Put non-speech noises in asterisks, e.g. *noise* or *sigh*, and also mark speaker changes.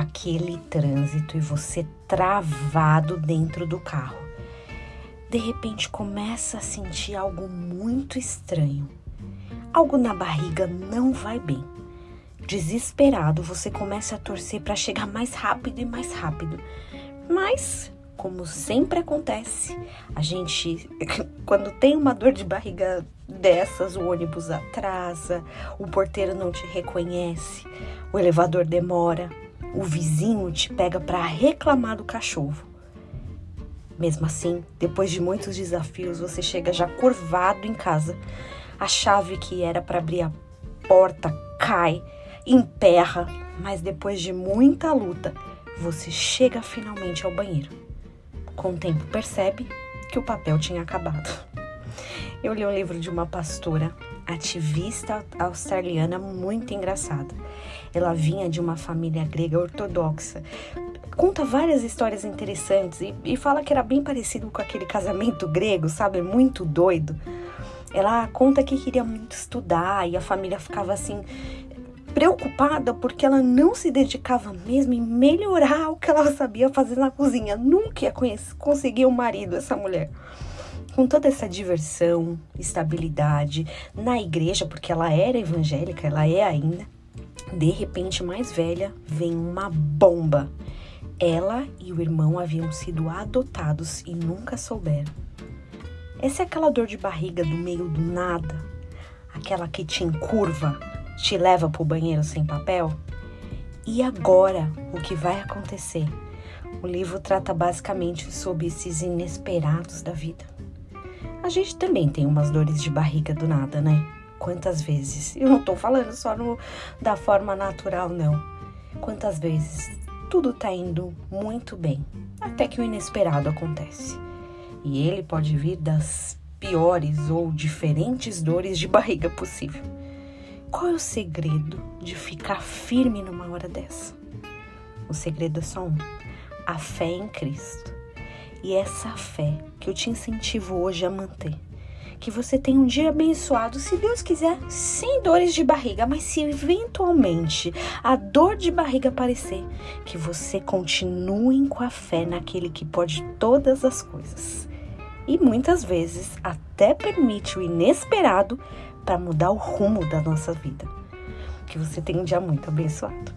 Speaker 1: aquele trânsito e você travado dentro do carro. De repente começa a sentir algo muito estranho. Algo na barriga não vai bem. Desesperado, você começa a torcer para chegar mais rápido e mais rápido. Mas, como sempre acontece, a gente, *laughs* quando tem uma dor de barriga dessas, o ônibus atrasa, o porteiro não te reconhece, o elevador demora, o vizinho te pega para reclamar do cachorro. Mesmo assim, depois de muitos desafios, você chega já curvado em casa. A chave que era para abrir a porta cai, emperra, mas depois de muita luta, você chega finalmente ao banheiro. Com o tempo, percebe que o papel tinha acabado. Eu li um livro de uma pastora ativista australiana muito engraçada. Ela vinha de uma família grega ortodoxa. Conta várias histórias interessantes e, e fala que era bem parecido com aquele casamento grego, sabe? Muito doido. Ela conta que queria muito estudar e a família ficava assim preocupada porque ela não se dedicava mesmo em melhorar o que ela sabia fazer na cozinha. Nunca ia conseguir um marido essa mulher com toda essa diversão, estabilidade na igreja, porque ela era evangélica, ela é ainda. De repente, mais velha, vem uma bomba. Ela e o irmão haviam sido adotados e nunca souberam. Essa é aquela dor de barriga do meio do nada, aquela que te encurva, te leva para o banheiro sem papel? E agora, o que vai acontecer? O livro trata basicamente sobre esses inesperados da vida. A gente também tem umas dores de barriga do nada, né? Quantas vezes? Eu não tô falando só no, da forma natural, não. Quantas vezes tudo tá indo muito bem, até que o inesperado acontece. E ele pode vir das piores ou diferentes dores de barriga possível. Qual é o segredo de ficar firme numa hora dessa? O segredo é só um: a fé em Cristo. E essa fé que eu te incentivo hoje a manter. Que você tenha um dia abençoado, se Deus quiser, sem dores de barriga, mas se eventualmente a dor de barriga aparecer, que você continue com a fé naquele que pode todas as coisas. E muitas vezes até permite o inesperado para mudar o rumo da nossa vida. Que você tenha um dia muito abençoado.